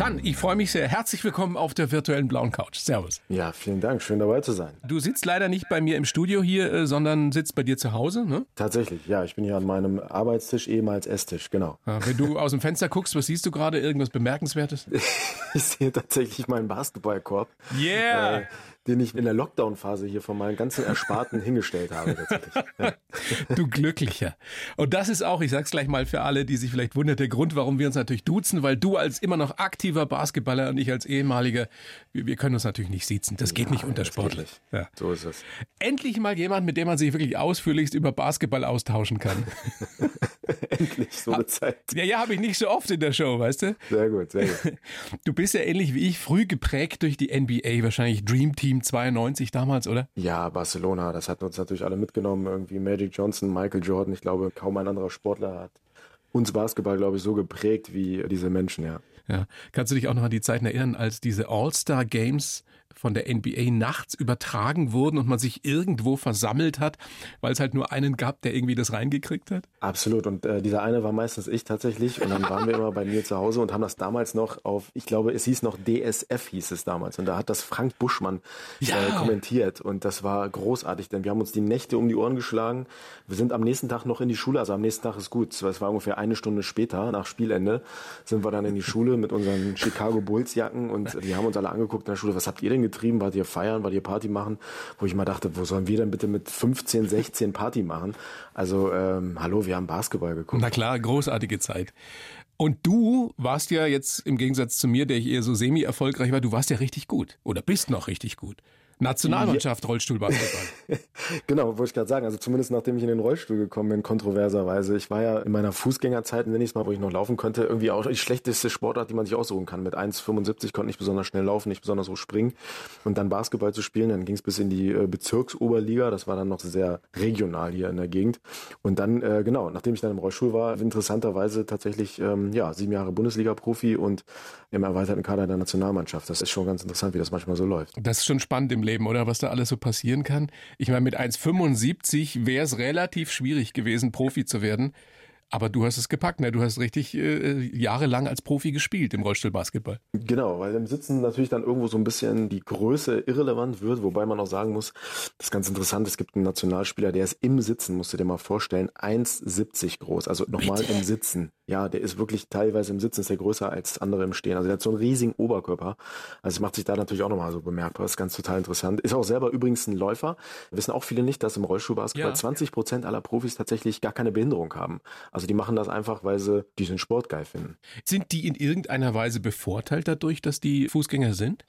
Tan, ich freue mich sehr. Herzlich willkommen auf der virtuellen blauen Couch. Servus. Ja, vielen Dank. Schön dabei zu sein. Du sitzt leider nicht bei mir im Studio hier, äh, sondern sitzt bei dir zu Hause, ne? Tatsächlich, ja. Ich bin hier an meinem Arbeitstisch, ehemals Esstisch, genau. Ja, wenn du aus dem Fenster guckst, was siehst du gerade? Irgendwas Bemerkenswertes? ich sehe tatsächlich meinen Basketballkorb. Yeah! Äh, den ich in der Lockdown-Phase hier von meinen ganzen Ersparten hingestellt habe. Tatsächlich. Ja. Du Glücklicher. Und das ist auch, ich sag's gleich mal für alle, die sich vielleicht wundern, der Grund, warum wir uns natürlich duzen, weil du als immer noch aktiver Basketballer und ich als ehemaliger, wir, wir können uns natürlich nicht siezen. Das geht ja, nicht unter Sportlich. Ja. So ist es. Endlich mal jemand, mit dem man sich wirklich ausführlichst über Basketball austauschen kann. Endlich so eine Zeit. Ja, ja, habe ich nicht so oft in der Show, weißt du? Sehr gut, sehr gut. Du bist ja ähnlich wie ich, früh geprägt durch die NBA, wahrscheinlich Dream Team 92 damals, oder? Ja, Barcelona, das hat uns natürlich alle mitgenommen. Irgendwie Magic Johnson, Michael Jordan. Ich glaube, kaum ein anderer Sportler hat uns Basketball, glaube ich, so geprägt wie diese Menschen, ja. Ja. Kannst du dich auch noch an die Zeiten erinnern, als diese All-Star Games von der NBA nachts übertragen wurden und man sich irgendwo versammelt hat, weil es halt nur einen gab, der irgendwie das reingekriegt hat? Absolut. Und äh, dieser eine war meistens ich tatsächlich. Und dann waren wir immer bei mir zu Hause und haben das damals noch auf, ich glaube, es hieß noch DSF hieß es damals. Und da hat das Frank Buschmann ja. äh, kommentiert. Und das war großartig, denn wir haben uns die Nächte um die Ohren geschlagen. Wir sind am nächsten Tag noch in die Schule. Also am nächsten Tag ist gut. Es war ungefähr eine Stunde später, nach Spielende, sind wir dann in die Schule mit unseren Chicago Bulls Jacken und die haben uns alle angeguckt in der Schule. Was habt ihr denn getrieben? Wart ihr feiern? Wart ihr Party machen? Wo ich mal dachte, wo sollen wir denn bitte mit 15, 16 Party machen? Also, ähm, hallo, wir haben Basketball geguckt. Na klar, großartige Zeit. Und du warst ja jetzt im Gegensatz zu mir, der ich eher so semi-erfolgreich war, du warst ja richtig gut oder bist noch richtig gut. Nationalmannschaft Rollstuhlbasketball. genau, wollte ich gerade sagen. Also zumindest nachdem ich in den Rollstuhl gekommen bin, kontroverserweise. Ich war ja in meiner Fußgängerzeit, nenne ich es mal, wo ich noch laufen konnte, irgendwie auch die schlechteste Sportart, die man sich aussuchen kann. Mit 1,75 konnte ich besonders schnell laufen, nicht besonders hoch springen. Und dann Basketball zu spielen, dann ging es bis in die äh, Bezirksoberliga. Das war dann noch sehr regional hier in der Gegend. Und dann, äh, genau, nachdem ich dann im Rollstuhl war, interessanterweise tatsächlich, ähm, ja, sieben Jahre Bundesliga-Profi und im erweiterten Kader der Nationalmannschaft. Das ist schon ganz interessant, wie das manchmal so läuft. Das ist schon spannend im Leben Leben, oder was da alles so passieren kann. Ich meine, mit 1,75 wäre es relativ schwierig gewesen, Profi zu werden. Aber du hast es gepackt, ne? Du hast richtig äh, jahrelang als Profi gespielt im Rollstuhlbasketball. Genau, weil im Sitzen natürlich dann irgendwo so ein bisschen die Größe irrelevant wird, wobei man auch sagen muss, das ist ganz interessant, es gibt einen Nationalspieler, der ist im Sitzen, musst du dir mal vorstellen, 1,70 groß, also nochmal im Sitzen. Ja, der ist wirklich teilweise im Sitzen, ist der größer als andere im Stehen. Also der hat so einen riesigen Oberkörper. Also es macht sich da natürlich auch nochmal so bemerkbar. Das ist ganz total interessant. Ist auch selber übrigens ein Läufer. Wissen auch viele nicht, dass im Rollstuhlbasketball ja. 20 Prozent aller Profis tatsächlich gar keine Behinderung haben. Also die machen das einfach, weil sie diesen Sport geil finden. Sind die in irgendeiner Weise bevorteilt dadurch, dass die Fußgänger sind?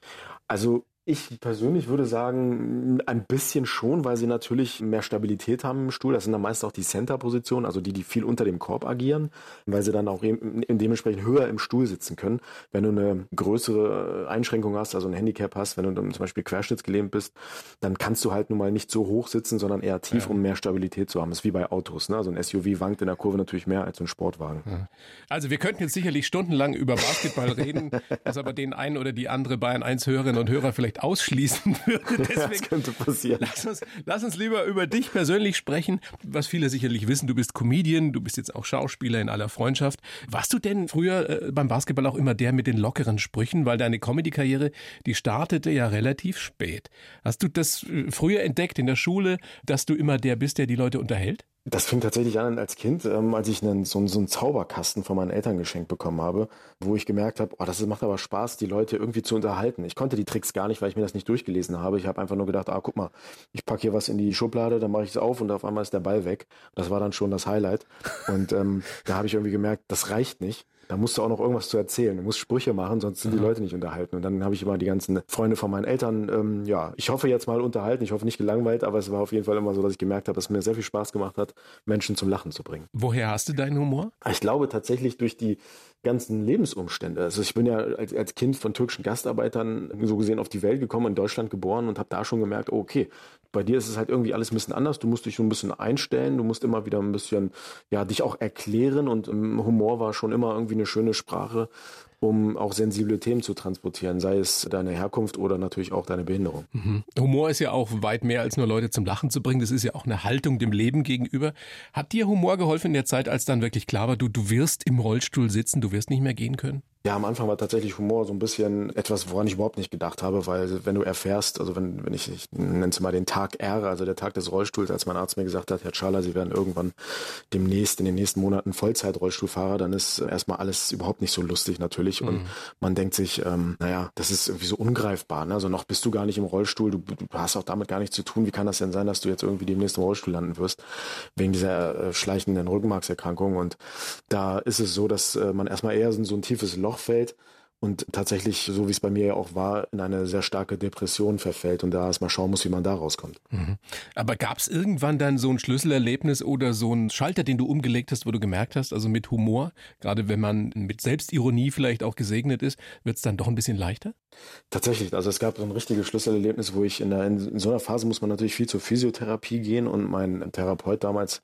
Also ich persönlich würde sagen, ein bisschen schon, weil sie natürlich mehr Stabilität haben im Stuhl. Das sind dann meist auch die Center-Positionen, also die, die viel unter dem Korb agieren, weil sie dann auch dementsprechend höher im Stuhl sitzen können. Wenn du eine größere Einschränkung hast, also ein Handicap hast, wenn du zum Beispiel querschnittsgelähmt bist, dann kannst du halt nun mal nicht so hoch sitzen, sondern eher tief, ja. um mehr Stabilität zu haben. Das ist wie bei Autos. Ne? Also ein SUV wankt in der Kurve natürlich mehr als ein Sportwagen. Ja. Also wir könnten jetzt sicherlich stundenlang über Basketball reden, was aber den einen oder die andere Bayern 1 Hörerinnen und Hörer vielleicht vielleicht ausschließen würde. Deswegen, das könnte passieren. Lass uns, lass uns lieber über dich persönlich sprechen. Was viele sicherlich wissen, du bist Comedian, du bist jetzt auch Schauspieler in aller Freundschaft. Warst du denn früher äh, beim Basketball auch immer der mit den lockeren Sprüchen? Weil deine Comedy-Karriere, die startete ja relativ spät. Hast du das äh, früher entdeckt in der Schule, dass du immer der bist, der die Leute unterhält? Das fing tatsächlich an als Kind, ähm, als ich einen, so, so einen Zauberkasten von meinen Eltern geschenkt bekommen habe, wo ich gemerkt habe, oh, das macht aber Spaß, die Leute irgendwie zu unterhalten. Ich konnte die Tricks gar nicht, weil ich mir das nicht durchgelesen habe. Ich habe einfach nur gedacht, ah, guck mal, ich packe hier was in die Schublade, dann mache ich es auf und auf einmal ist der Ball weg. Das war dann schon das Highlight. Und ähm, da habe ich irgendwie gemerkt, das reicht nicht da musst du auch noch irgendwas zu erzählen. Du musst Sprüche machen, sonst sind die Leute nicht unterhalten. Und dann habe ich immer die ganzen Freunde von meinen Eltern, ähm, ja, ich hoffe jetzt mal unterhalten, ich hoffe nicht gelangweilt, aber es war auf jeden Fall immer so, dass ich gemerkt habe, dass es mir sehr viel Spaß gemacht hat, Menschen zum Lachen zu bringen. Woher hast du deinen Humor? Ich glaube tatsächlich durch die ganzen Lebensumstände. Also ich bin ja als, als Kind von türkischen Gastarbeitern so gesehen auf die Welt gekommen, in Deutschland geboren und habe da schon gemerkt, okay, bei dir ist es halt irgendwie alles ein bisschen anders. Du musst dich schon ein bisschen einstellen, du musst immer wieder ein bisschen, ja, dich auch erklären und Humor war schon immer irgendwie eine schöne Sprache um auch sensible Themen zu transportieren, sei es deine Herkunft oder natürlich auch deine Behinderung. Mhm. Humor ist ja auch weit mehr als nur Leute zum Lachen zu bringen. Das ist ja auch eine Haltung dem Leben gegenüber. Hat dir Humor geholfen in der Zeit, als dann wirklich klar war, du, du wirst im Rollstuhl sitzen, du wirst nicht mehr gehen können? Ja, am Anfang war tatsächlich Humor so ein bisschen etwas, woran ich überhaupt nicht gedacht habe, weil wenn du erfährst, also wenn, wenn ich, ich nenne es mal den Tag R, also der Tag des Rollstuhls, als mein Arzt mir gesagt hat, Herr Schaller, Sie werden irgendwann demnächst, in den nächsten Monaten Vollzeit-Rollstuhlfahrer, dann ist erstmal alles überhaupt nicht so lustig natürlich mhm. und man denkt sich, ähm, naja, das ist irgendwie so ungreifbar, ne? also noch bist du gar nicht im Rollstuhl, du, du hast auch damit gar nichts zu tun, wie kann das denn sein, dass du jetzt irgendwie demnächst im Rollstuhl landen wirst, wegen dieser äh, schleichenden Rückenmarkserkrankung und da ist es so, dass äh, man erstmal eher so ein tiefes Loch leur. Und tatsächlich, so wie es bei mir ja auch war, in eine sehr starke Depression verfällt und da erstmal schauen muss, wie man da rauskommt. Mhm. Aber gab es irgendwann dann so ein Schlüsselerlebnis oder so ein Schalter, den du umgelegt hast, wo du gemerkt hast, also mit Humor, gerade wenn man mit Selbstironie vielleicht auch gesegnet ist, wird es dann doch ein bisschen leichter? Tatsächlich, also es gab so ein richtiges Schlüsselerlebnis, wo ich in, der, in, so einer Phase muss man natürlich viel zur Physiotherapie gehen und mein Therapeut damals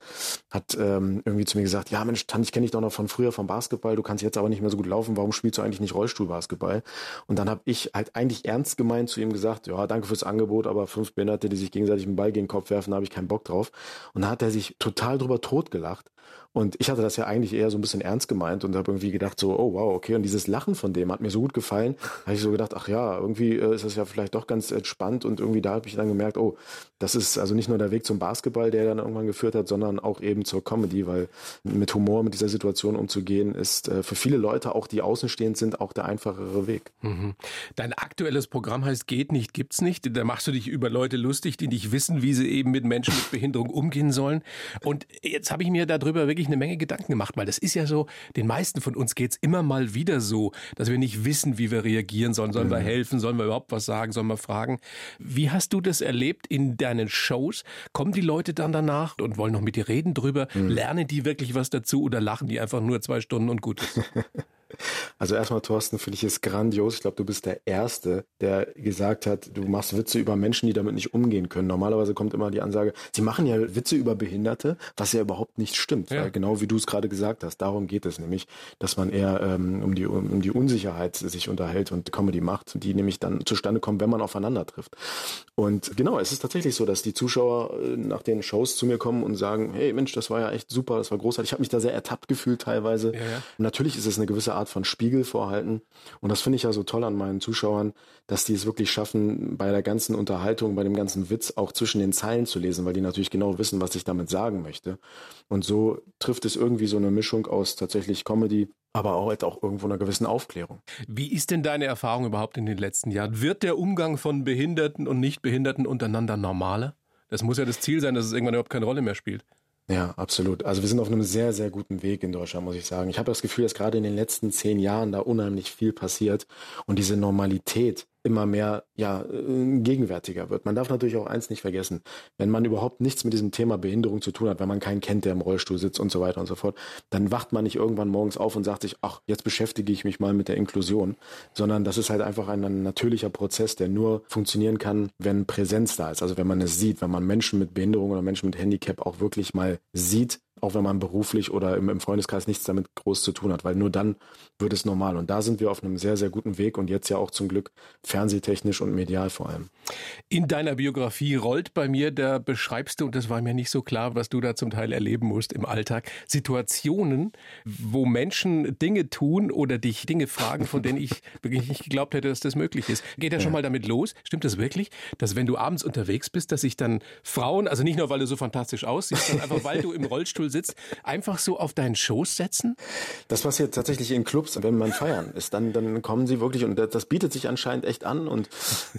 hat ähm, irgendwie zu mir gesagt, ja Mensch, Tan, ich kenne dich doch noch von früher vom Basketball, du kannst jetzt aber nicht mehr so gut laufen, warum spielst du eigentlich nicht Rollstuhlbasketball? Und dann habe ich halt eigentlich ernst gemeint zu ihm gesagt, ja, danke fürs Angebot, aber fünf Behinderte, die sich gegenseitig einen Ball gegen den Kopf werfen, da habe ich keinen Bock drauf. Und dann hat er sich total drüber totgelacht und ich hatte das ja eigentlich eher so ein bisschen ernst gemeint und habe irgendwie gedacht so, oh wow, okay. Und dieses Lachen von dem hat mir so gut gefallen, habe ich so gedacht, ach ja, irgendwie äh, ist das ja vielleicht doch ganz entspannt. Und irgendwie da habe ich dann gemerkt, oh, das ist also nicht nur der Weg zum Basketball, der dann irgendwann geführt hat, sondern auch eben zur Comedy, weil mit Humor mit dieser Situation umzugehen, ist äh, für viele Leute, auch die außenstehend sind, auch der einfachere Weg. Mhm. Dein aktuelles Programm heißt Geht nicht, gibt's nicht. Da machst du dich über Leute lustig, die nicht wissen, wie sie eben mit Menschen mit Behinderung umgehen sollen. Und jetzt habe ich mir darüber wirklich wirklich eine Menge Gedanken gemacht, weil das ist ja so, den meisten von uns geht es immer mal wieder so, dass wir nicht wissen, wie wir reagieren sollen. Sollen mhm. wir helfen? Sollen wir überhaupt was sagen? Sollen wir fragen? Wie hast du das erlebt in deinen Shows? Kommen die Leute dann danach und wollen noch mit dir reden drüber? Mhm. Lernen die wirklich was dazu oder lachen die einfach nur zwei Stunden und gut ist? Also erstmal, Thorsten, finde ich es grandios. Ich glaube, du bist der Erste, der gesagt hat, du machst Witze über Menschen, die damit nicht umgehen können. Normalerweise kommt immer die Ansage, sie machen ja Witze über Behinderte, was ja überhaupt nicht stimmt. Ja. Genau wie du es gerade gesagt hast, darum geht es nämlich, dass man eher ähm, um, die, um die Unsicherheit sich unterhält und Comedy macht, die nämlich dann zustande kommt, wenn man aufeinander trifft. Und genau, es ist tatsächlich so, dass die Zuschauer äh, nach den Shows zu mir kommen und sagen, hey Mensch, das war ja echt super, das war großartig. Ich habe mich da sehr ertappt gefühlt teilweise. Ja, ja. Natürlich ist es eine gewisse Art von Spiegel vorhalten. Und das finde ich ja so toll an meinen Zuschauern, dass die es wirklich schaffen, bei der ganzen Unterhaltung, bei dem ganzen Witz auch zwischen den Zeilen zu lesen, weil die natürlich genau wissen, was ich damit sagen möchte. Und so trifft es irgendwie so eine Mischung aus tatsächlich Comedy, aber auch, halt auch irgendwo einer gewissen Aufklärung. Wie ist denn deine Erfahrung überhaupt in den letzten Jahren? Wird der Umgang von Behinderten und Nichtbehinderten untereinander normaler? Das muss ja das Ziel sein, dass es irgendwann überhaupt keine Rolle mehr spielt. Ja, absolut. Also wir sind auf einem sehr, sehr guten Weg in Deutschland, muss ich sagen. Ich habe das Gefühl, dass gerade in den letzten zehn Jahren da unheimlich viel passiert und diese Normalität immer mehr ja, äh, gegenwärtiger wird. Man darf natürlich auch eins nicht vergessen, wenn man überhaupt nichts mit diesem Thema Behinderung zu tun hat, wenn man keinen kennt, der im Rollstuhl sitzt und so weiter und so fort, dann wacht man nicht irgendwann morgens auf und sagt sich, ach, jetzt beschäftige ich mich mal mit der Inklusion, sondern das ist halt einfach ein natürlicher Prozess, der nur funktionieren kann, wenn Präsenz da ist, also wenn man es sieht, wenn man Menschen mit Behinderung oder Menschen mit Handicap auch wirklich mal sieht, auch wenn man beruflich oder im, im, Freundeskreis nichts damit groß zu tun hat, weil nur dann wird es normal. Und da sind wir auf einem sehr, sehr guten Weg und jetzt ja auch zum Glück fernsehtechnisch und medial vor allem. In deiner Biografie rollt bei mir, da beschreibst du, und das war mir nicht so klar, was du da zum Teil erleben musst im Alltag, Situationen, wo Menschen Dinge tun oder dich Dinge fragen, von denen ich wirklich nicht geglaubt hätte, dass das möglich ist. Geht ja schon mal damit los? Stimmt das wirklich, dass wenn du abends unterwegs bist, dass sich dann Frauen, also nicht nur, weil du so fantastisch aussiehst, sondern einfach, weil du im Rollstuhl Rollstuhl sitzt, einfach so auf deinen Schoß setzen? Das passiert tatsächlich in Clubs, wenn man feiern ist. Dann, dann kommen sie wirklich und das bietet sich anscheinend echt an und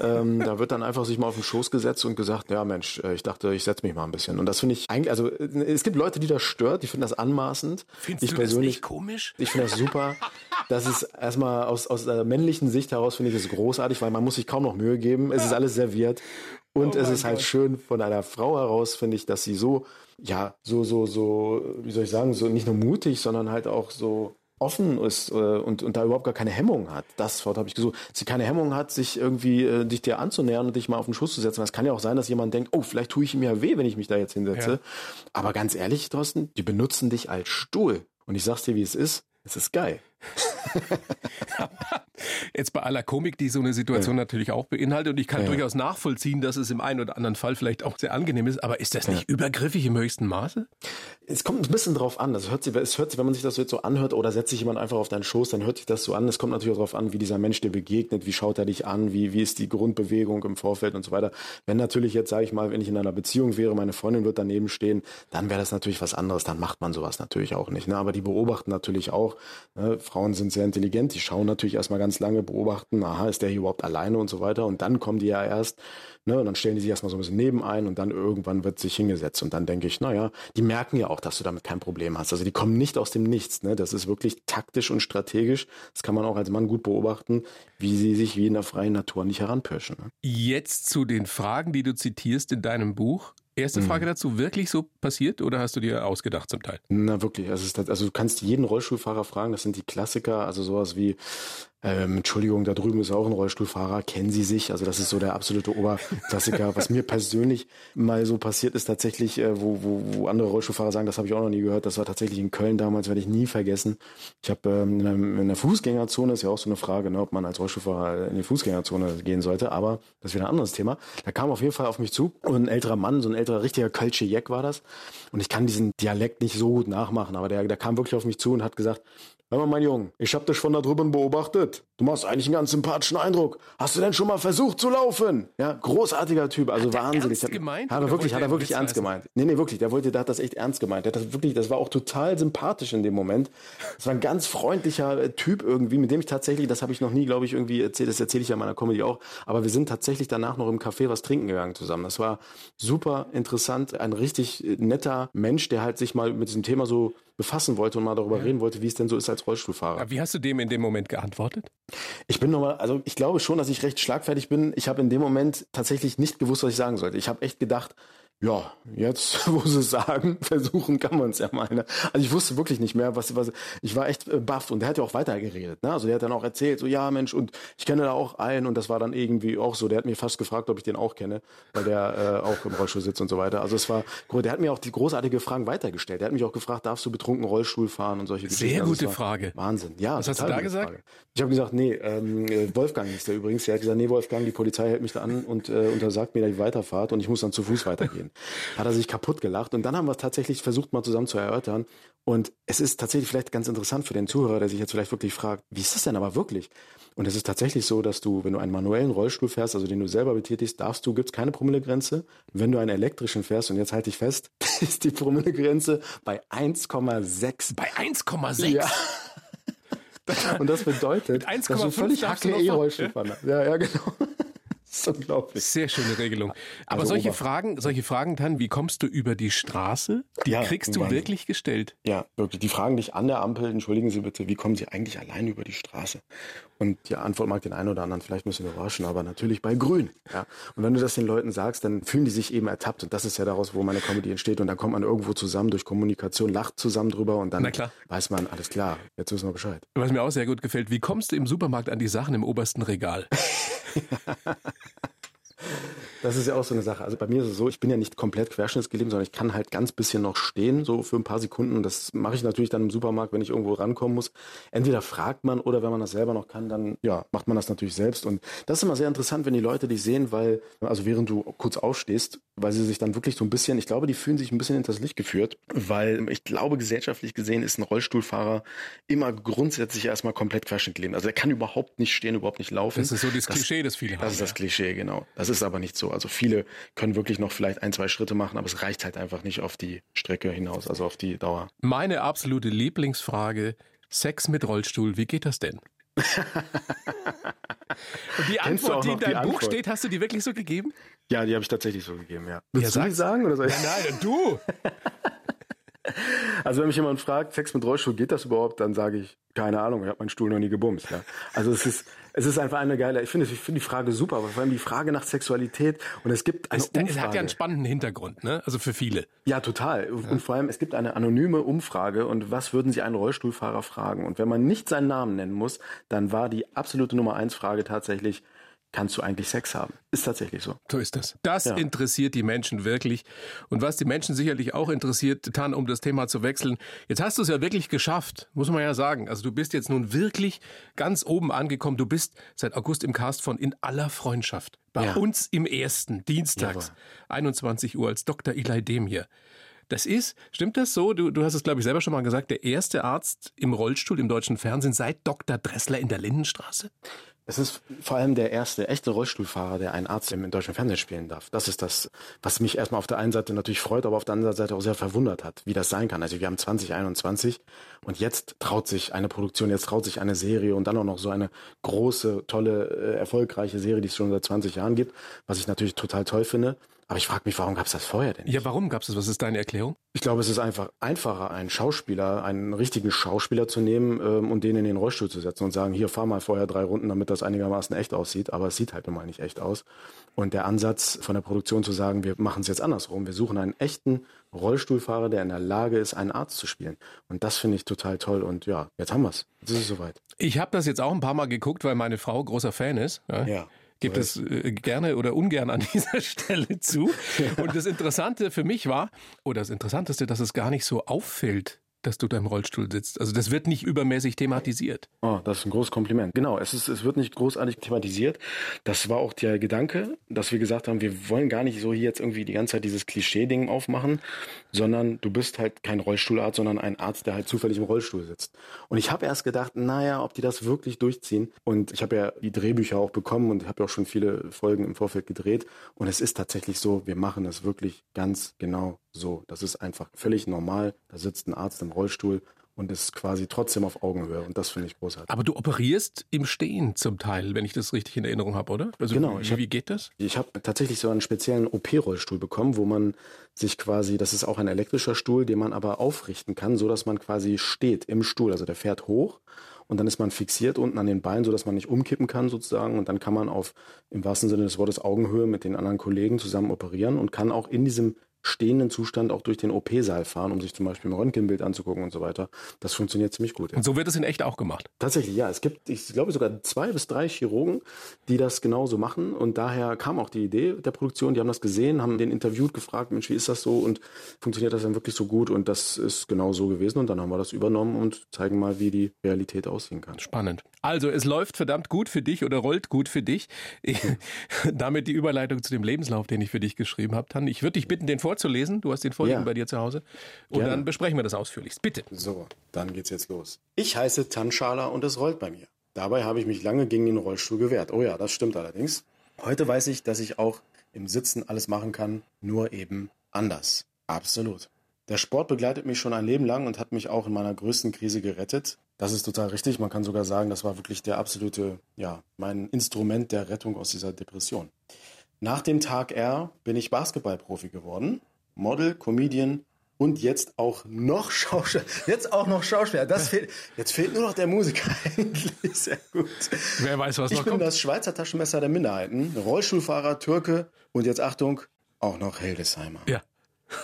ähm, da wird dann einfach sich mal auf den Schoß gesetzt und gesagt, ja Mensch, äh, ich dachte, ich setze mich mal ein bisschen. Und das finde ich eigentlich, also äh, es gibt Leute, die das stört, die finden das anmaßend. Findest ich du persönlich, das nicht komisch? Ich finde das super. Das ist erstmal aus, aus der männlichen Sicht heraus finde ich das großartig, weil man muss sich kaum noch Mühe geben. Es ist alles serviert. Und oh es ist halt schön von einer Frau heraus, finde ich, dass sie so ja, so, so, so, wie soll ich sagen, so nicht nur mutig, sondern halt auch so offen ist äh, und, und da überhaupt gar keine Hemmung hat. Das Wort habe ich gesucht. Sie keine Hemmung hat, sich irgendwie äh, dich dir anzunähern und dich mal auf den Schuss zu setzen. Es kann ja auch sein, dass jemand denkt, oh, vielleicht tue ich ihm ja weh, wenn ich mich da jetzt hinsetze. Ja. Aber ganz ehrlich, Thorsten, die benutzen dich als Stuhl. Und ich sag's dir, wie es ist. Es ist geil. Jetzt bei aller Komik, die so eine Situation ja. natürlich auch beinhaltet und ich kann ja. durchaus nachvollziehen, dass es im einen oder anderen Fall vielleicht auch sehr angenehm ist, aber ist das nicht ja. übergriffig im höchsten Maße? Es kommt ein bisschen drauf an. Es hört sich, es hört sich, wenn man sich das jetzt so anhört oder setzt sich jemand einfach auf deinen Schoß, dann hört sich das so an. Es kommt natürlich auch darauf an, wie dieser Mensch dir begegnet, wie schaut er dich an, wie, wie ist die Grundbewegung im Vorfeld und so weiter. Wenn natürlich jetzt, sage ich mal, wenn ich in einer Beziehung wäre, meine Freundin wird daneben stehen, dann wäre das natürlich was anderes. Dann macht man sowas natürlich auch nicht. Ne? Aber die beobachten natürlich auch. Ne? Frauen sind sehr intelligent, die schauen natürlich erstmal ganz lange, beobachten, aha, ist der hier überhaupt alleine und so weiter. Und dann kommen die ja erst, ne, und dann stellen die sich erstmal so ein bisschen neben ein und dann irgendwann wird sich hingesetzt. Und dann denke ich, naja, die merken ja auch, dass du damit kein Problem hast. Also die kommen nicht aus dem Nichts. Ne? Das ist wirklich taktisch und strategisch. Das kann man auch als Mann gut beobachten, wie sie sich wie in der freien Natur nicht heranpirschen. Ne? Jetzt zu den Fragen, die du zitierst in deinem Buch. Erste Frage mhm. dazu, wirklich so passiert oder hast du dir ausgedacht zum Teil? Na wirklich, also, also du kannst jeden Rollstuhlfahrer fragen, das sind die Klassiker, also sowas wie, ähm, Entschuldigung, da drüben ist auch ein Rollstuhlfahrer, kennen Sie sich? Also das ist so der absolute Oberklassiker. Was mir persönlich mal so passiert ist tatsächlich, äh, wo, wo, wo andere Rollstuhlfahrer sagen, das habe ich auch noch nie gehört, das war tatsächlich in Köln damals, werde ich nie vergessen. Ich habe ähm, in, in der Fußgängerzone, ist ja auch so eine Frage, ne, ob man als Rollstuhlfahrer in die Fußgängerzone gehen sollte, aber das ist wieder ein anderes Thema. Da kam auf jeden Fall auf mich zu und ein älterer Mann, so ein älterer, richtiger Kölsche Jeck war das. Und ich kann diesen Dialekt nicht so gut nachmachen, aber der, der kam wirklich auf mich zu und hat gesagt, Hör mal, mein Junge, ich hab dich von da drüben beobachtet. Du machst eigentlich einen ganz sympathischen Eindruck. Hast du denn schon mal versucht zu laufen? Ja, großartiger Typ, also hat wahnsinnig. Ernst gemeint? Hat er wirklich, hat er wirklich ernst gemeint. Nee, nee, wirklich, der wollte, der hat das echt ernst gemeint. Der hat das wirklich, das war auch total sympathisch in dem Moment. Das war ein ganz freundlicher äh, Typ irgendwie, mit dem ich tatsächlich, das habe ich noch nie, glaube ich, irgendwie erzählt, das erzähle ich ja in meiner Comedy auch, aber wir sind tatsächlich danach noch im Café was trinken gegangen zusammen. Das war super interessant, ein richtig äh, netter Mensch, der halt sich mal mit diesem Thema so befassen wollte und mal darüber ja. reden wollte, wie es denn so ist als Rollstuhlfahrer. Ja, wie hast du dem in dem Moment geantwortet? Ich bin nochmal, also ich glaube schon, dass ich recht schlagfertig bin. Ich habe in dem Moment tatsächlich nicht gewusst, was ich sagen sollte. Ich habe echt gedacht, ja, jetzt, wo sie es sagen, versuchen kann man es ja mal. Ne? Also ich wusste wirklich nicht mehr, was, was ich war echt äh, baff und der hat ja auch weitergeredet. Ne? Also der hat dann auch erzählt, so ja Mensch, und ich kenne da auch einen und das war dann irgendwie auch so, der hat mir fast gefragt, ob ich den auch kenne, weil der äh, auch im Rollstuhl sitzt und so weiter. Also es war, der hat mir auch die großartige Fragen weitergestellt. Der hat mich auch gefragt, darfst du betrunken Rollstuhl fahren und solche Sehr Geschichten. Also gute Frage. Wahnsinn. Ja, was hast du da gesagt? Frage. Ich habe gesagt, nee, ähm, äh, Wolfgang ist der übrigens. Der hat gesagt, nee, Wolfgang, die Polizei hält mich da an und äh, untersagt mir die Weiterfahrt und ich muss dann zu Fuß weitergehen. Hat er sich kaputt gelacht. Und dann haben wir es tatsächlich versucht, mal zusammen zu erörtern. Und es ist tatsächlich vielleicht ganz interessant für den Zuhörer, der sich jetzt vielleicht wirklich fragt, wie ist das denn aber wirklich? Und es ist tatsächlich so, dass du, wenn du einen manuellen Rollstuhl fährst, also den du selber betätigst, darfst du, gibt's keine Promillegrenze. Wenn du einen elektrischen fährst, und jetzt halte ich fest, ist die Promillegrenze bei 1,6. Bei 1,6? Ja. Und das bedeutet, dass du völlig hacke E-Rollstuhl. Ja, ja, genau. Das ist unglaublich. Sehr schöne Regelung. Aber also solche Fragen, solche Fragen dann, wie kommst du über die Straße? Die ja, kriegst du wirklich gestellt. Ja, wirklich. Die fragen dich an der Ampel, entschuldigen Sie bitte, wie kommen Sie eigentlich allein über die Straße? Und die Antwort mag den einen oder anderen vielleicht ein bisschen überraschen, aber natürlich bei Grün. Ja. Und wenn du das den Leuten sagst, dann fühlen die sich eben ertappt. Und das ist ja daraus, wo meine Comedy entsteht. Und dann kommt man irgendwo zusammen durch Kommunikation, lacht zusammen drüber und dann weiß man, alles klar, jetzt wissen wir Bescheid. Was mir auch sehr gut gefällt, wie kommst du im Supermarkt an die Sachen im obersten Regal? Das ist ja auch so eine Sache. Also bei mir ist es so, ich bin ja nicht komplett querschnittsgelähmt, sondern ich kann halt ganz bisschen noch stehen, so für ein paar Sekunden. Und das mache ich natürlich dann im Supermarkt, wenn ich irgendwo rankommen muss. Entweder fragt man oder wenn man das selber noch kann, dann ja, macht man das natürlich selbst. Und das ist immer sehr interessant, wenn die Leute dich sehen, weil, also während du kurz aufstehst, weil sie sich dann wirklich so ein bisschen, ich glaube, die fühlen sich ein bisschen hinters Licht geführt, weil ich glaube, gesellschaftlich gesehen ist ein Rollstuhlfahrer immer grundsätzlich erstmal komplett querschnittgelähmt. Also er kann überhaupt nicht stehen, überhaupt nicht laufen. Das ist so das, das Klischee, das viele haben. Das ist das Klischee, genau. Das ist aber nicht so. Also viele können wirklich noch vielleicht ein, zwei Schritte machen, aber es reicht halt einfach nicht auf die Strecke hinaus, also auf die Dauer. Meine absolute Lieblingsfrage, Sex mit Rollstuhl, wie geht das denn? Und die Antwort, die in deinem Buch steht, hast du die wirklich so gegeben? Ja, die habe ich tatsächlich so gegeben, ja. Willst ja, du die sagen oder soll ich? Ja, nein, du. Also wenn mich jemand fragt, Sex mit Rollstuhl, geht das überhaupt, dann sage ich, keine Ahnung, ich habe meinen Stuhl noch nie gebumst. Ja. Also es ist, es ist einfach eine geile, ich finde ich finde die Frage super, aber vor allem die Frage nach Sexualität und es gibt eine es, Umfrage. Es hat ja einen spannenden Hintergrund, ne? Also für viele. Ja, total. Und ja. vor allem, es gibt eine anonyme Umfrage und was würden Sie einen Rollstuhlfahrer fragen? Und wenn man nicht seinen Namen nennen muss, dann war die absolute Nummer eins Frage tatsächlich, kannst du eigentlich Sex haben. Ist tatsächlich so. So ist das. Das ja. interessiert die Menschen wirklich. Und was die Menschen sicherlich auch interessiert, Tan, um das Thema zu wechseln. Jetzt hast du es ja wirklich geschafft, muss man ja sagen. Also du bist jetzt nun wirklich ganz oben angekommen. Du bist seit August im Cast von In aller Freundschaft. Bei ja. uns im ersten, dienstags, Jawohl. 21 Uhr als Dr. Eli Demir. Das ist, stimmt das so? Du, du hast es, glaube ich, selber schon mal gesagt, der erste Arzt im Rollstuhl im deutschen Fernsehen seit Dr. Dressler in der Lindenstraße? Es ist vor allem der erste echte Rollstuhlfahrer, der einen Arzt im, deutschen Fernsehen spielen darf. Das ist das, was mich erstmal auf der einen Seite natürlich freut, aber auf der anderen Seite auch sehr verwundert hat, wie das sein kann. Also wir haben 2021 und jetzt traut sich eine Produktion, jetzt traut sich eine Serie und dann auch noch so eine große, tolle, äh, erfolgreiche Serie, die es schon seit 20 Jahren gibt, was ich natürlich total toll finde. Aber ich frage mich, warum gab es das vorher denn nicht? Ja, warum gab es das? Was ist deine Erklärung? Ich glaube, es ist einfach einfacher, einen Schauspieler, einen richtigen Schauspieler zu nehmen ähm, und den in den Rollstuhl zu setzen und sagen, hier, fahr mal vorher drei Runden, damit das einigermaßen echt aussieht. Aber es sieht halt nun mal nicht echt aus. Und der Ansatz von der Produktion zu sagen, wir machen es jetzt andersrum. Wir suchen einen echten Rollstuhlfahrer, der in der Lage ist, einen Arzt zu spielen. Und das finde ich total toll. Und ja, jetzt haben wir es. Jetzt ist es soweit. Ich habe das jetzt auch ein paar Mal geguckt, weil meine Frau großer Fan ist. ja. ja gibt es äh, gerne oder ungern an dieser Stelle zu. Und das Interessante für mich war, oder das Interessanteste, dass es gar nicht so auffällt, dass du da im Rollstuhl sitzt. Also das wird nicht übermäßig thematisiert. Oh, das ist ein großes Kompliment. Genau, es, ist, es wird nicht großartig thematisiert. Das war auch der Gedanke, dass wir gesagt haben, wir wollen gar nicht so hier jetzt irgendwie die ganze Zeit dieses Klischee-Ding aufmachen, sondern du bist halt kein Rollstuhlarzt, sondern ein Arzt, der halt zufällig im Rollstuhl sitzt. Und ich habe erst gedacht, naja, ob die das wirklich durchziehen. Und ich habe ja die Drehbücher auch bekommen und habe ja auch schon viele Folgen im Vorfeld gedreht. Und es ist tatsächlich so, wir machen es wirklich ganz genau so. Das ist einfach völlig normal. Da sitzt ein Arzt im Rollstuhl und ist quasi trotzdem auf Augenhöhe. Und das finde ich großartig. Aber du operierst im Stehen zum Teil, wenn ich das richtig in Erinnerung habe, oder? Also genau. Wie, hab, wie geht das? Ich habe tatsächlich so einen speziellen OP-Rollstuhl bekommen, wo man sich quasi, das ist auch ein elektrischer Stuhl, den man aber aufrichten kann, so dass man quasi steht im Stuhl. Also der fährt hoch und dann ist man fixiert unten an den Beinen, so dass man nicht umkippen kann sozusagen. Und dann kann man auf, im wahrsten Sinne des Wortes, Augenhöhe mit den anderen Kollegen zusammen operieren und kann auch in diesem stehenden Zustand auch durch den OP-Saal fahren, um sich zum Beispiel ein Röntgenbild anzugucken und so weiter. Das funktioniert ziemlich gut. Ja. Und so wird es in echt auch gemacht? Tatsächlich, ja. Es gibt, ich glaube, sogar zwei bis drei Chirurgen, die das genauso machen. Und daher kam auch die Idee der Produktion. Die haben das gesehen, haben den interviewt, gefragt, Mensch, wie ist das so? Und funktioniert das dann wirklich so gut? Und das ist genau so gewesen. Und dann haben wir das übernommen und zeigen mal, wie die Realität aussehen kann. Spannend. Also, es läuft verdammt gut für dich oder rollt gut für dich. Ich, damit die Überleitung zu dem Lebenslauf, den ich für dich geschrieben habe. Tan, ich würde dich bitten, den vorzulesen. Du hast den vorliegen ja. bei dir zu Hause. Und Gerne. dann besprechen wir das ausführlichst. Bitte. So, dann geht's jetzt los. Ich heiße Tanschala und es rollt bei mir. Dabei habe ich mich lange gegen den Rollstuhl gewehrt. Oh ja, das stimmt allerdings. Heute weiß ich, dass ich auch im Sitzen alles machen kann, nur eben anders. Absolut. Der Sport begleitet mich schon ein Leben lang und hat mich auch in meiner größten Krise gerettet. Das ist total richtig. Man kann sogar sagen, das war wirklich der absolute, ja, mein Instrument der Rettung aus dieser Depression. Nach dem Tag R bin ich Basketballprofi geworden, Model, Comedian und jetzt auch noch Schauspieler. Jetzt auch noch Schauspieler. Das fehlt, jetzt fehlt nur noch der Musiker eigentlich. Sehr gut. Wer weiß, was ich noch bin kommt. das Schweizer Taschenmesser der Minderheiten, Rollstuhlfahrer, Türke und jetzt Achtung, auch noch Hildesheimer. Ja.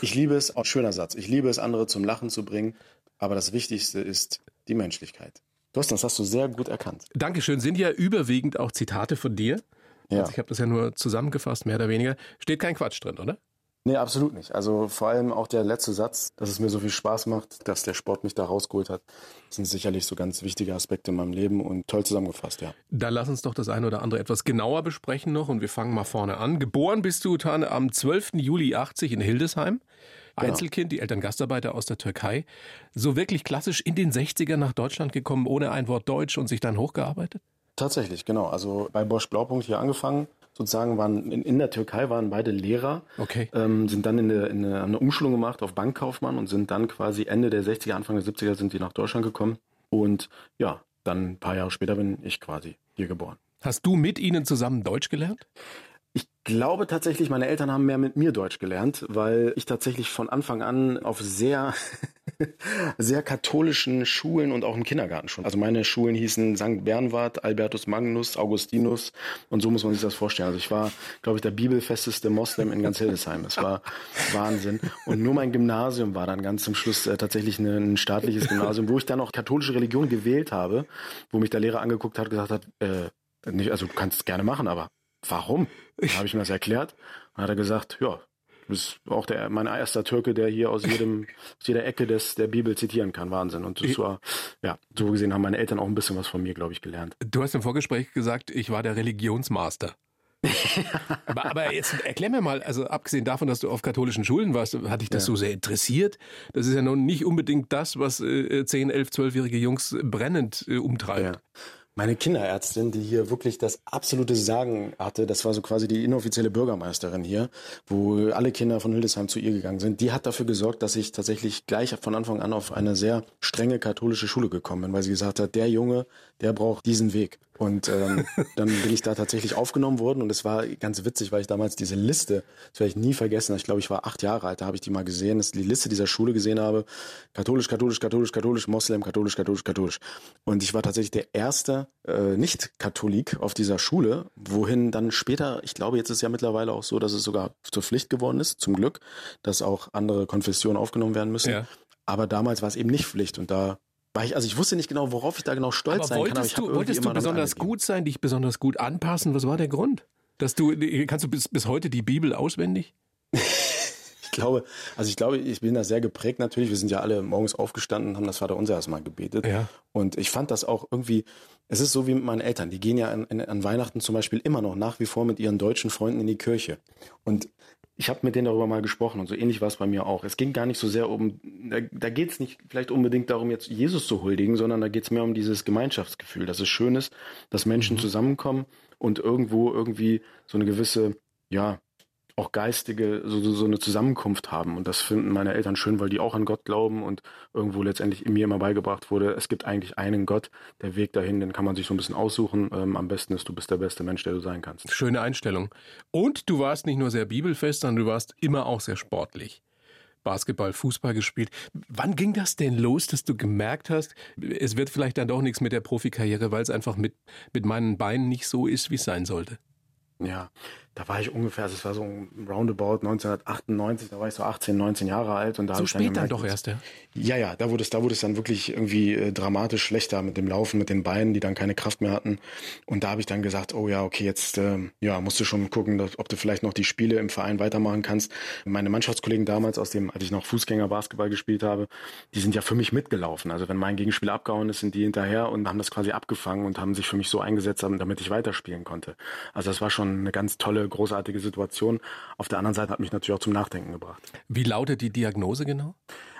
Ich liebe es, auch schöner Satz, ich liebe es, andere zum Lachen zu bringen, aber das Wichtigste ist die Menschlichkeit. Thorsten, das hast du sehr gut erkannt. Dankeschön. Sind ja überwiegend auch Zitate von dir. Ja. Also ich habe das ja nur zusammengefasst, mehr oder weniger. Steht kein Quatsch drin, oder? Nee, absolut nicht. Also vor allem auch der letzte Satz, dass es mir so viel Spaß macht, dass der Sport mich da rausgeholt hat, sind sicherlich so ganz wichtige Aspekte in meinem Leben und toll zusammengefasst, ja. Da lass uns doch das eine oder andere etwas genauer besprechen noch und wir fangen mal vorne an. Geboren bist du, Tane, am 12. Juli 80 in Hildesheim. Genau. Einzelkind, die Eltern Gastarbeiter aus der Türkei. So wirklich klassisch in den 60ern nach Deutschland gekommen, ohne ein Wort Deutsch und sich dann hochgearbeitet? Tatsächlich, genau. Also bei Bosch Blaupunkt hier angefangen, sozusagen waren in, in der Türkei waren beide Lehrer, okay. ähm, sind dann in eine, in eine, haben eine Umschulung gemacht auf Bankkaufmann und sind dann quasi Ende der 60er, Anfang der 70er sind die nach Deutschland gekommen und ja, dann ein paar Jahre später bin ich quasi hier geboren. Hast du mit ihnen zusammen Deutsch gelernt? Ich glaube tatsächlich, meine Eltern haben mehr mit mir Deutsch gelernt, weil ich tatsächlich von Anfang an auf sehr, sehr katholischen Schulen und auch im Kindergarten schon. Also meine Schulen hießen St. Bernward, Albertus Magnus, Augustinus und so muss man sich das vorstellen. Also ich war, glaube ich, der bibelfesteste Moslem in ganz Hildesheim. Es war Wahnsinn. Und nur mein Gymnasium war dann ganz zum Schluss äh, tatsächlich eine, ein staatliches Gymnasium, wo ich dann auch katholische Religion gewählt habe, wo mich der Lehrer angeguckt hat und gesagt hat, äh, Nicht, also du kannst es gerne machen, aber warum? Dann habe ich mir das erklärt. Dann hat er gesagt, ja, du bist auch der, mein erster Türke, der hier aus jedem, aus jeder Ecke des, der Bibel zitieren kann. Wahnsinn. Und das war, ja, so gesehen haben meine Eltern auch ein bisschen was von mir, glaube ich, gelernt. Du hast im Vorgespräch gesagt, ich war der Religionsmaster. aber, aber, jetzt erklär mir mal, also abgesehen davon, dass du auf katholischen Schulen warst, hat dich das ja. so sehr interessiert? Das ist ja nun nicht unbedingt das, was äh, 10, 11, 12-jährige Jungs brennend äh, umtreibt. Ja. Meine Kinderärztin, die hier wirklich das absolute Sagen hatte, das war so quasi die inoffizielle Bürgermeisterin hier, wo alle Kinder von Hildesheim zu ihr gegangen sind, die hat dafür gesorgt, dass ich tatsächlich gleich von Anfang an auf eine sehr strenge katholische Schule gekommen bin, weil sie gesagt hat, der Junge, der braucht diesen Weg. Und ähm, dann bin ich da tatsächlich aufgenommen worden und es war ganz witzig, weil ich damals diese Liste, das werde ich nie vergessen, ich glaube, ich war acht Jahre alt, da habe ich die mal gesehen, dass die Liste dieser Schule gesehen habe, katholisch, katholisch, katholisch, katholisch, Moslem, katholisch, katholisch, katholisch. Und ich war tatsächlich der erste äh, Nicht-Katholik auf dieser Schule, wohin dann später, ich glaube, jetzt ist ja mittlerweile auch so, dass es sogar zur Pflicht geworden ist, zum Glück, dass auch andere Konfessionen aufgenommen werden müssen. Ja. Aber damals war es eben nicht Pflicht und da war ich, also ich wusste nicht genau, worauf ich da genau stolz aber sein kann. Aber ich du, wolltest du besonders gut sein, dich besonders gut anpassen? Was war der Grund? Dass du, kannst du bis, bis heute die Bibel auswendig? ich glaube, also ich glaube, ich bin da sehr geprägt natürlich. Wir sind ja alle morgens aufgestanden, haben das Vaterunser erstmal gebetet. Ja. Und ich fand das auch irgendwie, es ist so wie mit meinen Eltern. Die gehen ja an, an Weihnachten zum Beispiel immer noch nach wie vor mit ihren deutschen Freunden in die Kirche. Und ich habe mit denen darüber mal gesprochen und so ähnlich war es bei mir auch. Es ging gar nicht so sehr um, da, da geht es nicht vielleicht unbedingt darum, jetzt Jesus zu huldigen, sondern da geht es mehr um dieses Gemeinschaftsgefühl, dass es schön ist, dass Menschen mhm. zusammenkommen und irgendwo irgendwie so eine gewisse, ja, auch geistige, so, so eine Zusammenkunft haben. Und das finden meine Eltern schön, weil die auch an Gott glauben und irgendwo letztendlich in mir immer beigebracht wurde, es gibt eigentlich einen Gott. Der Weg dahin, den kann man sich so ein bisschen aussuchen. Ähm, am besten ist, du bist der beste Mensch, der du sein kannst. Schöne Einstellung. Und du warst nicht nur sehr bibelfest, sondern du warst immer auch sehr sportlich. Basketball, Fußball gespielt. Wann ging das denn los, dass du gemerkt hast, es wird vielleicht dann doch nichts mit der Profikarriere, weil es einfach mit, mit meinen Beinen nicht so ist, wie es sein sollte? Ja, da war ich ungefähr, also es war so ein Roundabout 1998, da war ich so 18, 19 Jahre alt und da so spät dann, dann doch erst, ja? Ja, ja, da wurde es, da wurde es dann wirklich irgendwie äh, dramatisch schlechter mit dem Laufen, mit den Beinen, die dann keine Kraft mehr hatten. Und da habe ich dann gesagt, oh ja, okay, jetzt äh, ja, musst du schon gucken, dass, ob du vielleicht noch die Spiele im Verein weitermachen kannst. Meine Mannschaftskollegen damals, aus dem, als ich noch Fußgänger Basketball gespielt habe, die sind ja für mich mitgelaufen. Also wenn mein Gegenspieler abgehauen ist, sind die hinterher und haben das quasi abgefangen und haben sich für mich so eingesetzt, damit ich weiterspielen konnte. Also das war schon eine ganz tolle großartige Situation. Auf der anderen Seite hat mich natürlich auch zum Nachdenken gebracht. Wie lautet die Diagnose genau?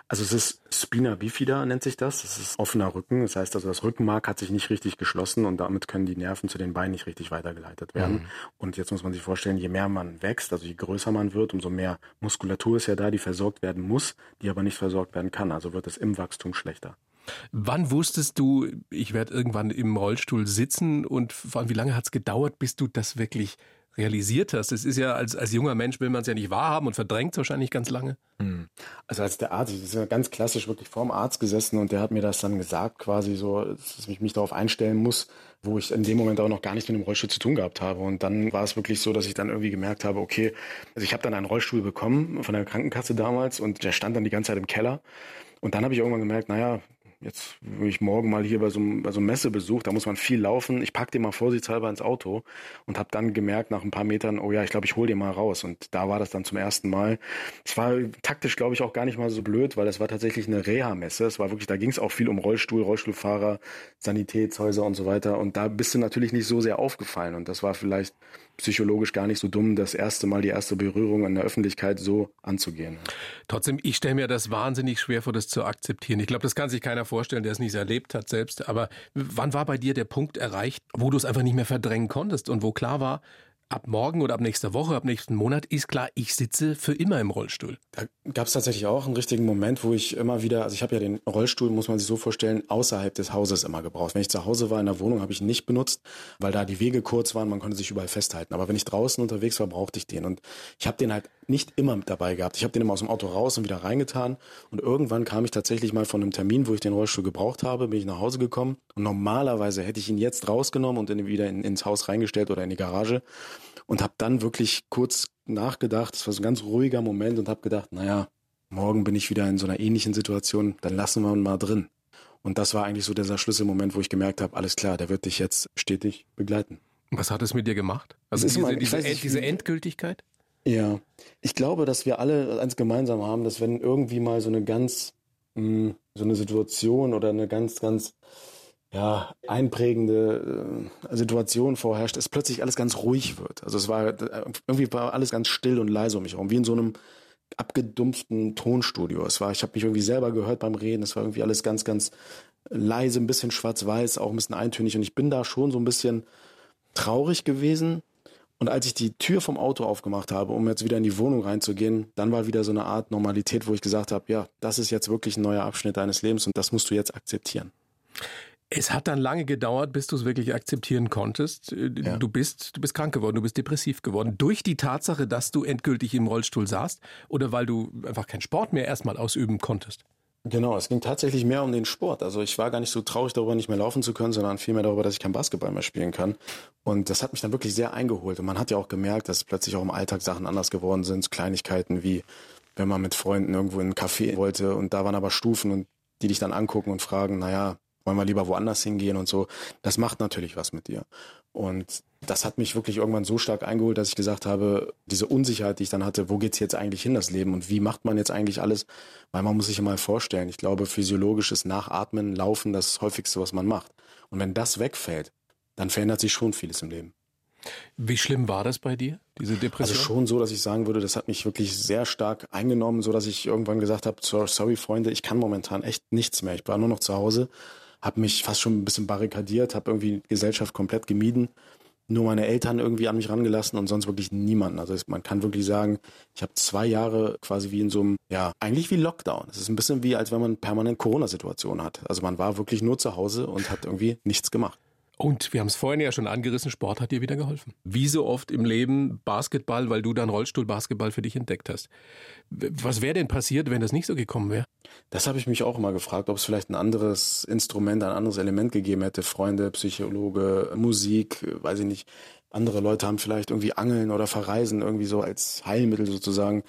Also es ist Spina bifida nennt sich das. Das ist offener Rücken. Das heißt also, das Rückenmark hat sich nicht richtig geschlossen und damit können die Nerven zu den Beinen nicht richtig weitergeleitet werden. Mhm. Und jetzt muss man sich vorstellen, je mehr man wächst, also je größer man wird, umso mehr Muskulatur ist ja da, die versorgt werden muss, die aber nicht versorgt werden kann. Also wird es im Wachstum schlechter. Wann wusstest du, ich werde irgendwann im Rollstuhl sitzen und vor allem, wie lange hat es gedauert, bis du das wirklich realisiert hast. Es ist ja als, als junger Mensch will man es ja nicht wahrhaben und verdrängt wahrscheinlich ganz lange. Hm. Also als der Arzt, ich bin ja ganz klassisch wirklich vorm Arzt gesessen und der hat mir das dann gesagt, quasi so, dass ich mich darauf einstellen muss, wo ich in dem Moment auch noch gar nichts mit dem Rollstuhl zu tun gehabt habe. Und dann war es wirklich so, dass ich dann irgendwie gemerkt habe, okay, also ich habe dann einen Rollstuhl bekommen von der Krankenkasse damals und der stand dann die ganze Zeit im Keller. Und dann habe ich irgendwann gemerkt, naja, Jetzt will ich morgen mal hier bei so, bei so einem Messebesuch, da muss man viel laufen. Ich pack den mal vorsichtshalber ins Auto und habe dann gemerkt nach ein paar Metern, oh ja, ich glaube, ich hol den mal raus. Und da war das dann zum ersten Mal. Es war taktisch, glaube ich, auch gar nicht mal so blöd, weil es war tatsächlich eine Reha-Messe. Es war wirklich, da ging es auch viel um Rollstuhl, Rollstuhlfahrer, Sanitätshäuser und so weiter. Und da bist du natürlich nicht so sehr aufgefallen. Und das war vielleicht psychologisch gar nicht so dumm, das erste Mal die erste Berührung in der Öffentlichkeit so anzugehen. Trotzdem, ich stelle mir das wahnsinnig schwer vor, das zu akzeptieren. Ich glaube, das kann sich keiner vorstellen, der es nicht erlebt hat selbst. Aber wann war bei dir der Punkt erreicht, wo du es einfach nicht mehr verdrängen konntest und wo klar war, ab morgen oder ab nächster Woche, ab nächsten Monat ist klar, ich sitze für immer im Rollstuhl. Da gab es tatsächlich auch einen richtigen Moment, wo ich immer wieder, also ich habe ja den Rollstuhl, muss man sich so vorstellen, außerhalb des Hauses immer gebraucht. Wenn ich zu Hause war in der Wohnung, habe ich ihn nicht benutzt, weil da die Wege kurz waren, man konnte sich überall festhalten. Aber wenn ich draußen unterwegs war, brauchte ich den. Und ich habe den halt nicht immer mit dabei gehabt. Ich habe den immer aus dem Auto raus und wieder reingetan. Und irgendwann kam ich tatsächlich mal von einem Termin, wo ich den Rollstuhl gebraucht habe, bin ich nach Hause gekommen. Und normalerweise hätte ich ihn jetzt rausgenommen und ihn wieder in, ins Haus reingestellt oder in die Garage und habe dann wirklich kurz nachgedacht. Es war so ein ganz ruhiger Moment und habe gedacht, naja, morgen bin ich wieder in so einer ähnlichen Situation, dann lassen wir ihn mal drin. Und das war eigentlich so dieser Schlüsselmoment, wo ich gemerkt habe, alles klar, der wird dich jetzt stetig begleiten. Was hat es mit dir gemacht? Also diese, mal, diese, nicht, diese Endgültigkeit? Ja, ich glaube, dass wir alle eins gemeinsam haben, dass wenn irgendwie mal so eine ganz, mh, hm, so eine Situation oder eine ganz, ganz ja, einprägende äh, Situation vorherrscht, es plötzlich alles ganz ruhig wird. Also es war äh, irgendwie war alles ganz still und leise um mich herum, wie in so einem abgedumpften Tonstudio. Es war, ich habe mich irgendwie selber gehört beim Reden. Es war irgendwie alles ganz, ganz leise, ein bisschen schwarz-weiß, auch ein bisschen eintönig. Und ich bin da schon so ein bisschen traurig gewesen. Und als ich die Tür vom Auto aufgemacht habe, um jetzt wieder in die Wohnung reinzugehen, dann war wieder so eine Art Normalität, wo ich gesagt habe, ja, das ist jetzt wirklich ein neuer Abschnitt deines Lebens und das musst du jetzt akzeptieren. Es hat dann lange gedauert, bis du es wirklich akzeptieren konntest. Äh, ja. Du bist, du bist krank geworden, du bist depressiv geworden. Durch die Tatsache, dass du endgültig im Rollstuhl saßt oder weil du einfach keinen Sport mehr erstmal ausüben konntest? Genau, es ging tatsächlich mehr um den Sport. Also ich war gar nicht so traurig darüber, nicht mehr laufen zu können, sondern vielmehr darüber, dass ich kein Basketball mehr spielen kann. Und das hat mich dann wirklich sehr eingeholt. Und man hat ja auch gemerkt, dass plötzlich auch im Alltag Sachen anders geworden sind. Kleinigkeiten wie, wenn man mit Freunden irgendwo in einen Café wollte und da waren aber Stufen und die dich dann angucken und fragen, naja, wollen wir lieber woanders hingehen und so. Das macht natürlich was mit dir. Und das hat mich wirklich irgendwann so stark eingeholt, dass ich gesagt habe, diese Unsicherheit, die ich dann hatte, wo geht's jetzt eigentlich hin, das Leben und wie macht man jetzt eigentlich alles? Weil man muss sich mal vorstellen, ich glaube, physiologisches Nachatmen, Laufen, das häufigste, was man macht. Und wenn das wegfällt, dann verändert sich schon vieles im Leben. Wie schlimm war das bei dir, diese Depression? Also schon so, dass ich sagen würde, das hat mich wirklich sehr stark eingenommen, so dass ich irgendwann gesagt habe, sorry Freunde, ich kann momentan echt nichts mehr. Ich war nur noch zu Hause habe mich fast schon ein bisschen barrikadiert, habe irgendwie Gesellschaft komplett gemieden, nur meine Eltern irgendwie an mich rangelassen und sonst wirklich niemanden. Also man kann wirklich sagen, ich habe zwei Jahre quasi wie in so einem, ja, eigentlich wie Lockdown. Es ist ein bisschen wie, als wenn man permanent Corona-Situation hat. Also man war wirklich nur zu Hause und hat irgendwie nichts gemacht. Und wir haben es vorhin ja schon angerissen, Sport hat dir wieder geholfen. Wie so oft im Leben Basketball, weil du dann Rollstuhl-Basketball für dich entdeckt hast. Was wäre denn passiert, wenn das nicht so gekommen wäre? Das habe ich mich auch immer gefragt, ob es vielleicht ein anderes Instrument, ein anderes Element gegeben hätte. Freunde, Psychologe, Musik, weiß ich nicht. Andere Leute haben vielleicht irgendwie Angeln oder Verreisen irgendwie so als Heilmittel sozusagen.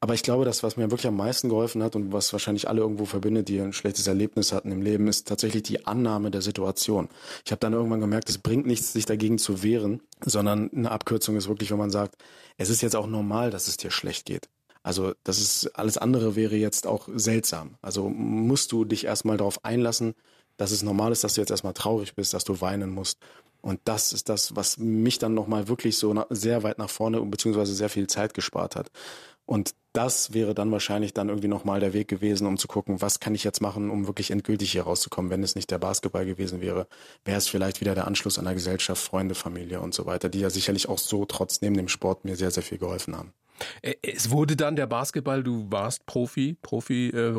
Aber ich glaube, das, was mir wirklich am meisten geholfen hat und was wahrscheinlich alle irgendwo verbindet, die ein schlechtes Erlebnis hatten im Leben, ist tatsächlich die Annahme der Situation. Ich habe dann irgendwann gemerkt, es bringt nichts, sich dagegen zu wehren, sondern eine Abkürzung ist wirklich, wenn man sagt, es ist jetzt auch normal, dass es dir schlecht geht. Also das ist alles andere wäre jetzt auch seltsam. Also musst du dich erstmal darauf einlassen, dass es normal ist, dass du jetzt erstmal traurig bist, dass du weinen musst. Und das ist das, was mich dann nochmal wirklich so sehr weit nach vorne beziehungsweise sehr viel Zeit gespart hat. Und das wäre dann wahrscheinlich dann irgendwie nochmal der Weg gewesen, um zu gucken, was kann ich jetzt machen, um wirklich endgültig hier rauszukommen. Wenn es nicht der Basketball gewesen wäre, wäre es vielleicht wieder der Anschluss an der Gesellschaft, Freunde, Familie und so weiter, die ja sicherlich auch so trotz neben dem Sport mir sehr, sehr viel geholfen haben. Äh, es wurde dann der Basketball, du warst Profi, Profi, äh,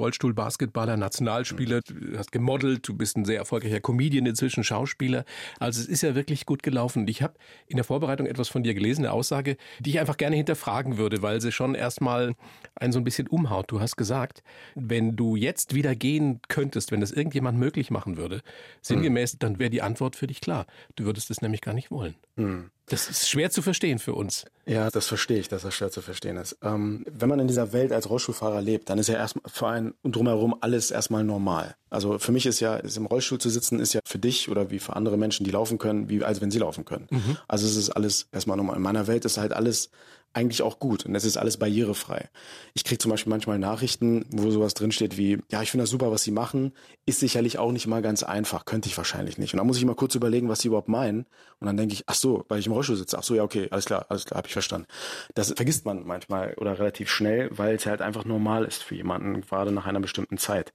Nationalspieler, du hast gemodelt, du bist ein sehr erfolgreicher Comedian, inzwischen Schauspieler. Also es ist ja wirklich gut gelaufen. Und ich habe in der Vorbereitung etwas von dir gelesen, eine Aussage, die ich einfach gerne hinterfragen würde, weil sie schon erstmal einen so ein bisschen umhaut. Du hast gesagt, wenn du jetzt wieder gehen könntest, wenn das irgendjemand möglich machen würde, sinngemäß, hm. dann wäre die Antwort für dich klar. Du würdest es nämlich gar nicht wollen. Hm. Das ist schwer zu verstehen für uns. Ja, das verstehe ich, dass das schwer zu verstehen ist. Ähm, wenn man in dieser Welt als Rollstuhlfahrer lebt, dann ist ja erstmal für einen und drumherum alles erstmal normal. Also für mich ist ja, ist im Rollstuhl zu sitzen, ist ja für dich oder wie für andere Menschen, die laufen können, wie als wenn sie laufen können. Mhm. Also es ist alles erstmal normal. In meiner Welt ist halt alles eigentlich auch gut und es ist alles barrierefrei. Ich kriege zum Beispiel manchmal Nachrichten, wo sowas drinsteht wie, ja, ich finde das super, was sie machen, ist sicherlich auch nicht mal ganz einfach, könnte ich wahrscheinlich nicht. Und dann muss ich mal kurz überlegen, was sie überhaupt meinen und dann denke ich, ach so, weil ich im Rollstuhl sitze, ach so, ja, okay, alles klar, alles klar, habe ich verstanden. Das vergisst man manchmal oder relativ schnell, weil es halt einfach normal ist für jemanden, gerade nach einer bestimmten Zeit.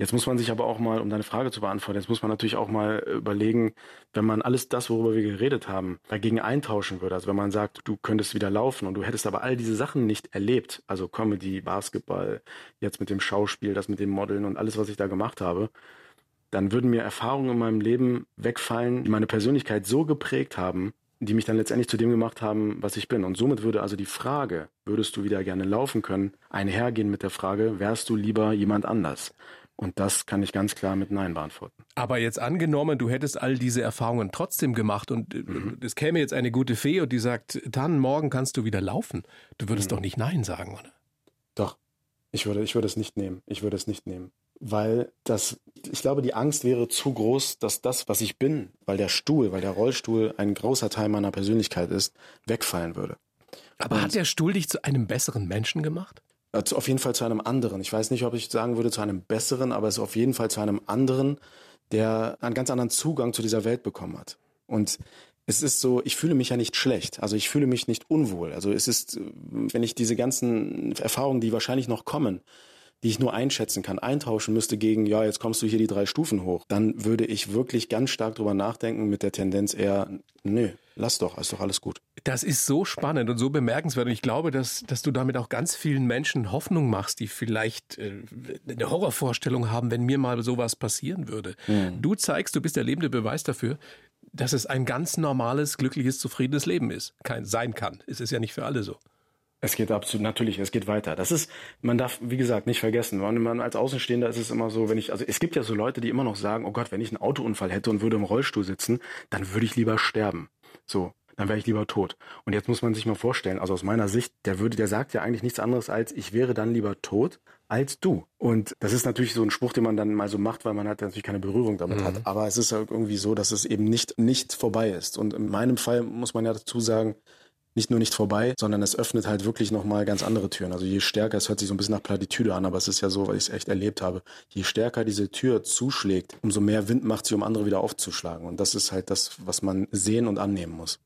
Jetzt muss man sich aber auch mal, um deine Frage zu beantworten, jetzt muss man natürlich auch mal überlegen, wenn man alles das, worüber wir geredet haben, dagegen eintauschen würde. Also wenn man sagt, du könntest wieder laufen und du hättest aber all diese Sachen nicht erlebt, also Comedy, Basketball, jetzt mit dem Schauspiel, das mit dem Modeln und alles, was ich da gemacht habe, dann würden mir Erfahrungen in meinem Leben wegfallen, die meine Persönlichkeit so geprägt haben, die mich dann letztendlich zu dem gemacht haben, was ich bin. Und somit würde also die Frage, würdest du wieder gerne laufen können, einhergehen mit der Frage, wärst du lieber jemand anders? Und das kann ich ganz klar mit Nein beantworten. Aber jetzt angenommen, du hättest all diese Erfahrungen trotzdem gemacht und äh, mhm. es käme jetzt eine gute Fee und die sagt, dann morgen kannst du wieder laufen. Du würdest mhm. doch nicht Nein sagen, oder? Doch. Ich würde, ich würde es nicht nehmen. Ich würde es nicht nehmen. Weil das, ich glaube, die Angst wäre zu groß, dass das, was ich bin, weil der Stuhl, weil der Rollstuhl ein großer Teil meiner Persönlichkeit ist, wegfallen würde. Aber Und hat der Stuhl dich zu einem besseren Menschen gemacht? Also auf jeden Fall zu einem anderen. Ich weiß nicht, ob ich sagen würde zu einem besseren, aber es ist auf jeden Fall zu einem anderen, der einen ganz anderen Zugang zu dieser Welt bekommen hat. Und es ist so, ich fühle mich ja nicht schlecht. Also ich fühle mich nicht unwohl. Also es ist, wenn ich diese ganzen Erfahrungen, die wahrscheinlich noch kommen, die ich nur einschätzen kann, eintauschen müsste gegen, ja, jetzt kommst du hier die drei Stufen hoch, dann würde ich wirklich ganz stark drüber nachdenken mit der Tendenz eher, nö, lass doch, ist doch alles gut. Das ist so spannend und so bemerkenswert. Und ich glaube, dass, dass du damit auch ganz vielen Menschen Hoffnung machst, die vielleicht äh, eine Horrorvorstellung haben, wenn mir mal sowas passieren würde. Mhm. Du zeigst, du bist der lebende Beweis dafür, dass es ein ganz normales, glückliches, zufriedenes Leben ist. Kein, sein kann. Es ist ja nicht für alle so. Es geht absolut, natürlich, es geht weiter. Das ist, man darf, wie gesagt, nicht vergessen. Wenn man als Außenstehender ist es immer so, wenn ich, also es gibt ja so Leute, die immer noch sagen, oh Gott, wenn ich einen Autounfall hätte und würde im Rollstuhl sitzen, dann würde ich lieber sterben. So, dann wäre ich lieber tot. Und jetzt muss man sich mal vorstellen, also aus meiner Sicht, der würde, der sagt ja eigentlich nichts anderes als, ich wäre dann lieber tot als du. Und das ist natürlich so ein Spruch, den man dann mal so macht, weil man halt natürlich keine Berührung damit mhm. hat. Aber es ist halt irgendwie so, dass es eben nicht, nicht vorbei ist. Und in meinem Fall muss man ja dazu sagen, nicht nur nicht vorbei, sondern es öffnet halt wirklich nochmal ganz andere Türen. Also je stärker, es hört sich so ein bisschen nach Plattitüde an, aber es ist ja so, weil ich es echt erlebt habe, je stärker diese Tür zuschlägt, umso mehr Wind macht sie, um andere wieder aufzuschlagen. Und das ist halt das, was man sehen und annehmen muss.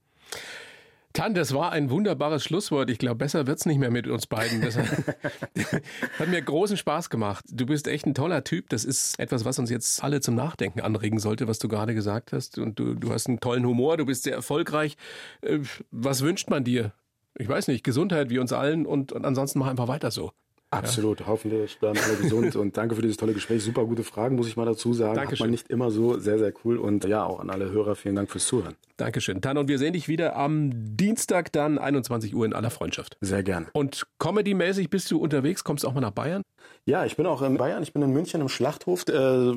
Tan, das war ein wunderbares Schlusswort. Ich glaube, besser wird's nicht mehr mit uns beiden. Das hat mir großen Spaß gemacht. Du bist echt ein toller Typ. Das ist etwas, was uns jetzt alle zum Nachdenken anregen sollte, was du gerade gesagt hast. Und du, du hast einen tollen Humor, du bist sehr erfolgreich. Äh, was wünscht man dir? Ich weiß nicht, Gesundheit wie uns allen und, und ansonsten mach einfach weiter so. Absolut. Ja. Hoffentlich bleiben alle gesund und danke für dieses tolle Gespräch. Super gute Fragen, muss ich mal dazu sagen. Dankeschön. Hat man nicht immer so. Sehr, sehr cool. Und ja, auch an alle Hörer vielen Dank fürs Zuhören. Dankeschön. Tan, und wir sehen dich wieder am Dienstag dann 21 Uhr in aller Freundschaft. Sehr gerne. Und Comedy-mäßig bist du unterwegs? Kommst du auch mal nach Bayern? Ja, ich bin auch in Bayern. Ich bin in München im Schlachthof. Äh,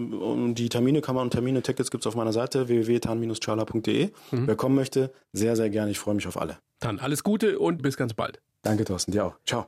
die Termine kann man und Termine, Tickets gibt's auf meiner Seite www.tan-charla.de. Mhm. Wer kommen möchte, sehr, sehr gerne. Ich freue mich auf alle. Dann alles Gute und bis ganz bald. Danke, Thorsten. Dir auch. Ciao.